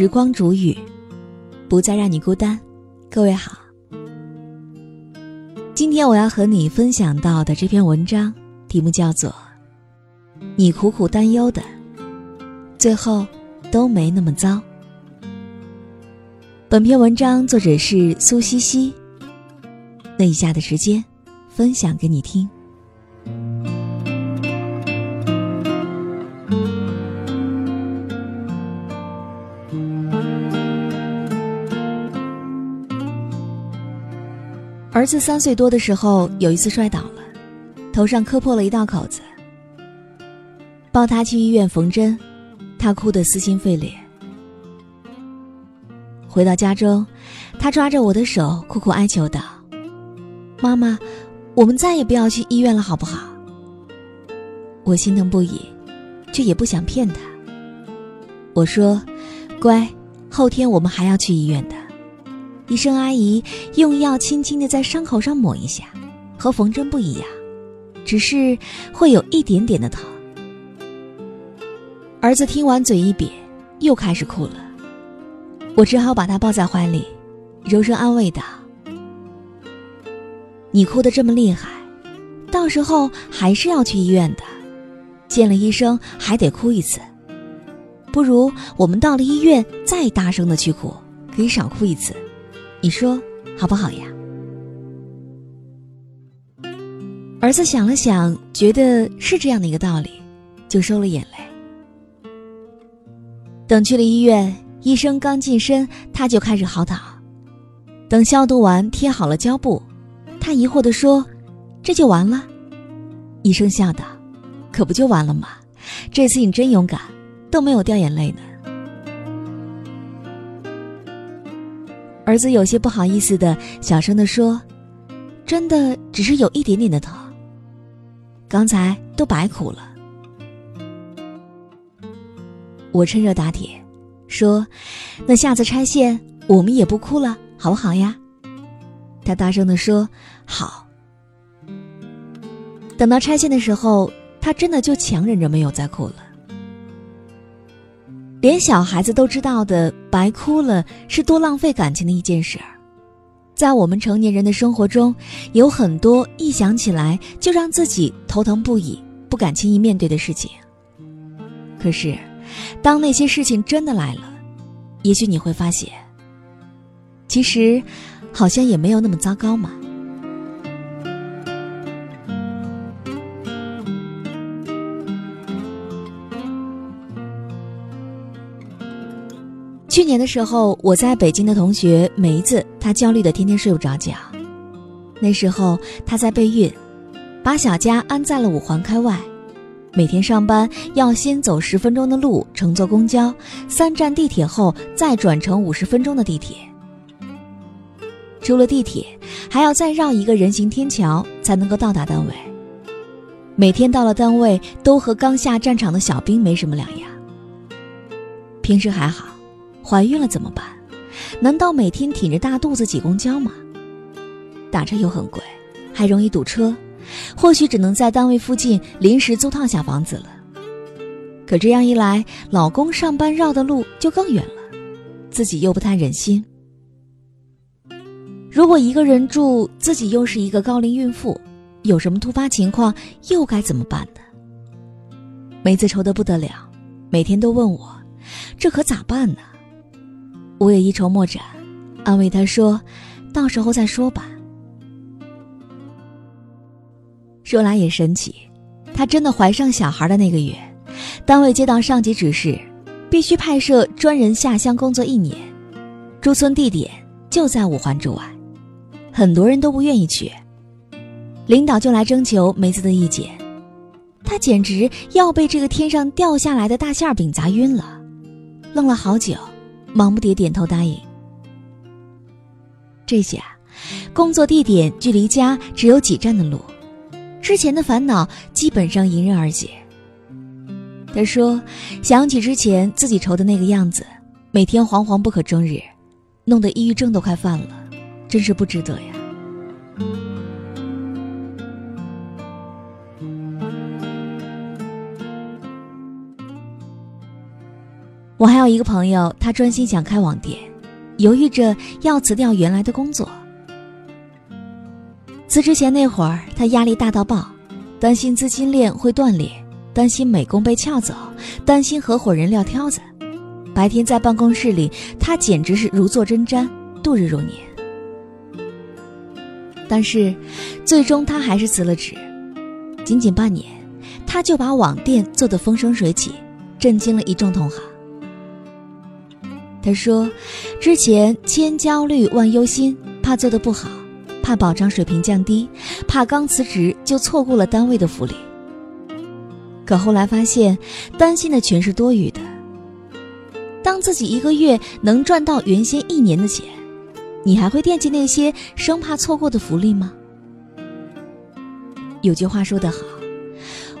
时光煮雨，不再让你孤单。各位好，今天我要和你分享到的这篇文章题目叫做《你苦苦担忧的，最后都没那么糟》。本篇文章作者是苏西西。那以下的时间，分享给你听。儿子三岁多的时候，有一次摔倒了，头上磕破了一道口子。抱他去医院缝针，他哭得撕心肺裂。回到家中，他抓着我的手，苦苦哀求道：“妈妈，我们再也不要去医院了，好不好？”我心疼不已，却也不想骗他。我说：“乖，后天我们还要去医院的。”医生阿姨用药轻轻的在伤口上抹一下，和缝针不一样，只是会有一点点的疼。儿子听完嘴一瘪，又开始哭了。我只好把他抱在怀里，柔声安慰道：“你哭得这么厉害，到时候还是要去医院的，见了医生还得哭一次。不如我们到了医院再大声的去哭，可以少哭一次。”你说好不好呀？儿子想了想，觉得是这样的一个道理，就收了眼泪。等去了医院，医生刚近身，他就开始嚎啕。等消毒完，贴好了胶布，他疑惑地说：“这就完了？”医生笑道：“可不就完了吗？这次你真勇敢，都没有掉眼泪呢。”儿子有些不好意思的小声的说：“真的只是有一点点的疼。刚才都白哭了。”我趁热打铁，说：“那下次拆线我们也不哭了，好不好呀？”他大声的说：“好。”等到拆线的时候，他真的就强忍着没有再哭了。连小孩子都知道的，白哭了是多浪费感情的一件事儿，在我们成年人的生活中，有很多一想起来就让自己头疼不已、不敢轻易面对的事情。可是，当那些事情真的来了，也许你会发现，其实，好像也没有那么糟糕嘛。去年的时候，我在北京的同学梅子，她焦虑的天天睡不着觉。那时候她在备孕，把小家安在了五环开外，每天上班要先走十分钟的路，乘坐公交，三站地铁后再转乘五十分钟的地铁。出了地铁，还要再绕一个人行天桥才能够到达单位。每天到了单位，都和刚下战场的小兵没什么两样。平时还好。怀孕了怎么办？难道每天挺着大肚子挤公交吗？打车又很贵，还容易堵车，或许只能在单位附近临时租套小房子了。可这样一来，老公上班绕的路就更远了，自己又不太忍心。如果一个人住，自己又是一个高龄孕妇，有什么突发情况又该怎么办呢？梅子愁得不得了，每天都问我，这可咋办呢？我也一筹莫展，安慰他说：“到时候再说吧。”说来也神奇，她真的怀上小孩的那个月，单位接到上级指示，必须派设专人下乡工作一年，驻村地点就在五环之外，很多人都不愿意去。领导就来征求梅子的意见，她简直要被这个天上掉下来的大馅饼砸晕了，愣了好久。忙不迭点头答应。这下，工作地点距离家只有几站的路，之前的烦恼基本上迎刃而解。他说：“想起之前自己愁的那个样子，每天惶惶不可终日，弄得抑郁症都快犯了，真是不值得呀。”我还有一个朋友，他专心想开网店，犹豫着要辞掉原来的工作。辞职前那会儿，他压力大到爆，担心资金链会断裂，担心美工被撬走，担心合伙人撂挑子。白天在办公室里，他简直是如坐针毡，度日如年。但是，最终他还是辞了职。仅仅半年，他就把网店做得风生水起，震惊了一众同行。他说：“之前千焦虑万忧心，怕做的不好，怕保障水平降低，怕刚辞职就错过了单位的福利。可后来发现，担心的全是多余的。当自己一个月能赚到原先一年的钱，你还会惦记那些生怕错过的福利吗？”有句话说得好：“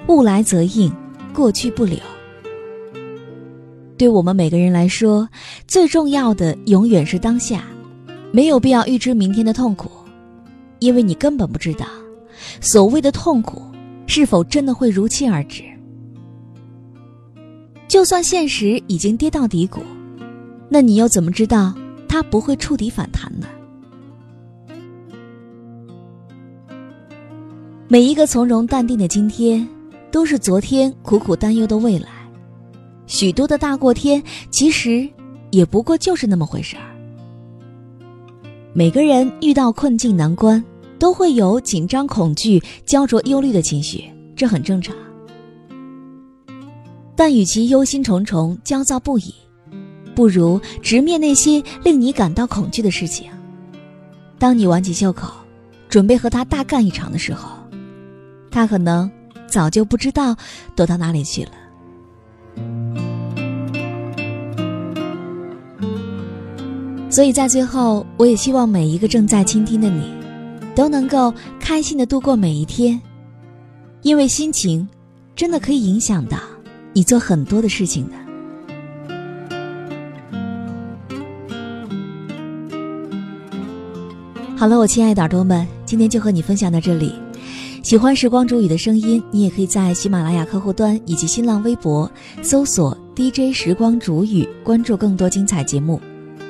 物来则应，过去不留。”对我们每个人来说，最重要的永远是当下，没有必要预知明天的痛苦，因为你根本不知道，所谓的痛苦是否真的会如期而至。就算现实已经跌到低谷，那你又怎么知道它不会触底反弹呢？每一个从容淡定的今天，都是昨天苦苦担忧的未来。许多的大过天，其实也不过就是那么回事儿。每个人遇到困境难关，都会有紧张、恐惧、焦灼、忧虑的情绪，这很正常。但与其忧心忡忡、焦躁不已，不如直面那些令你感到恐惧的事情。当你挽起袖口，准备和他大干一场的时候，他可能早就不知道躲到哪里去了。所以在最后，我也希望每一个正在倾听的你，都能够开心的度过每一天，因为心情真的可以影响到你做很多的事情的。好了，我亲爱的耳朵们，今天就和你分享到这里。喜欢时光煮雨的声音，你也可以在喜马拉雅客户端以及新浪微博搜索 DJ 时光煮雨，关注更多精彩节目。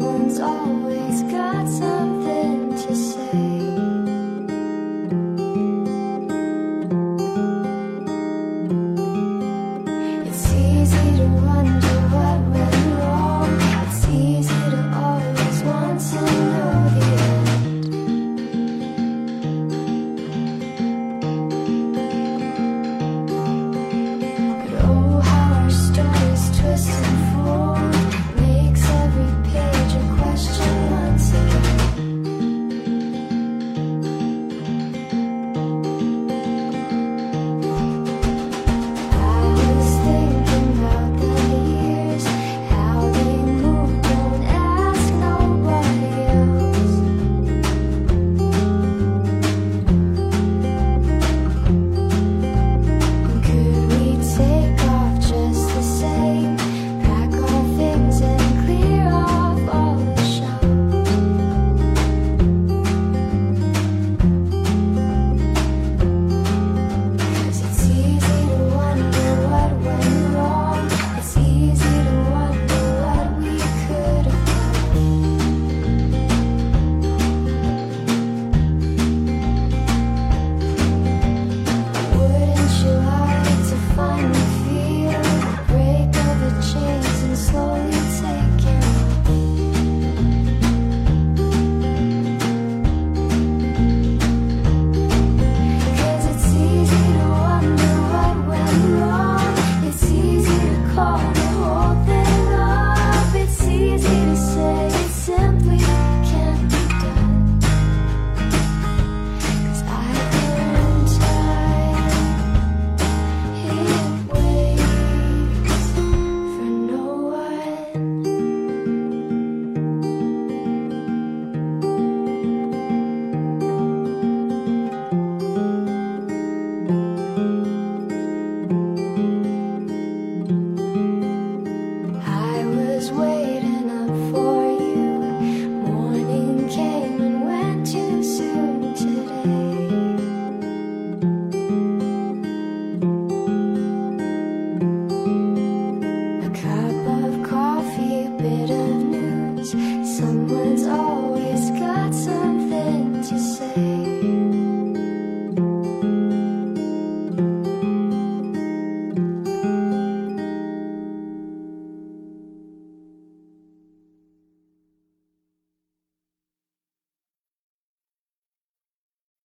One's always got some. sun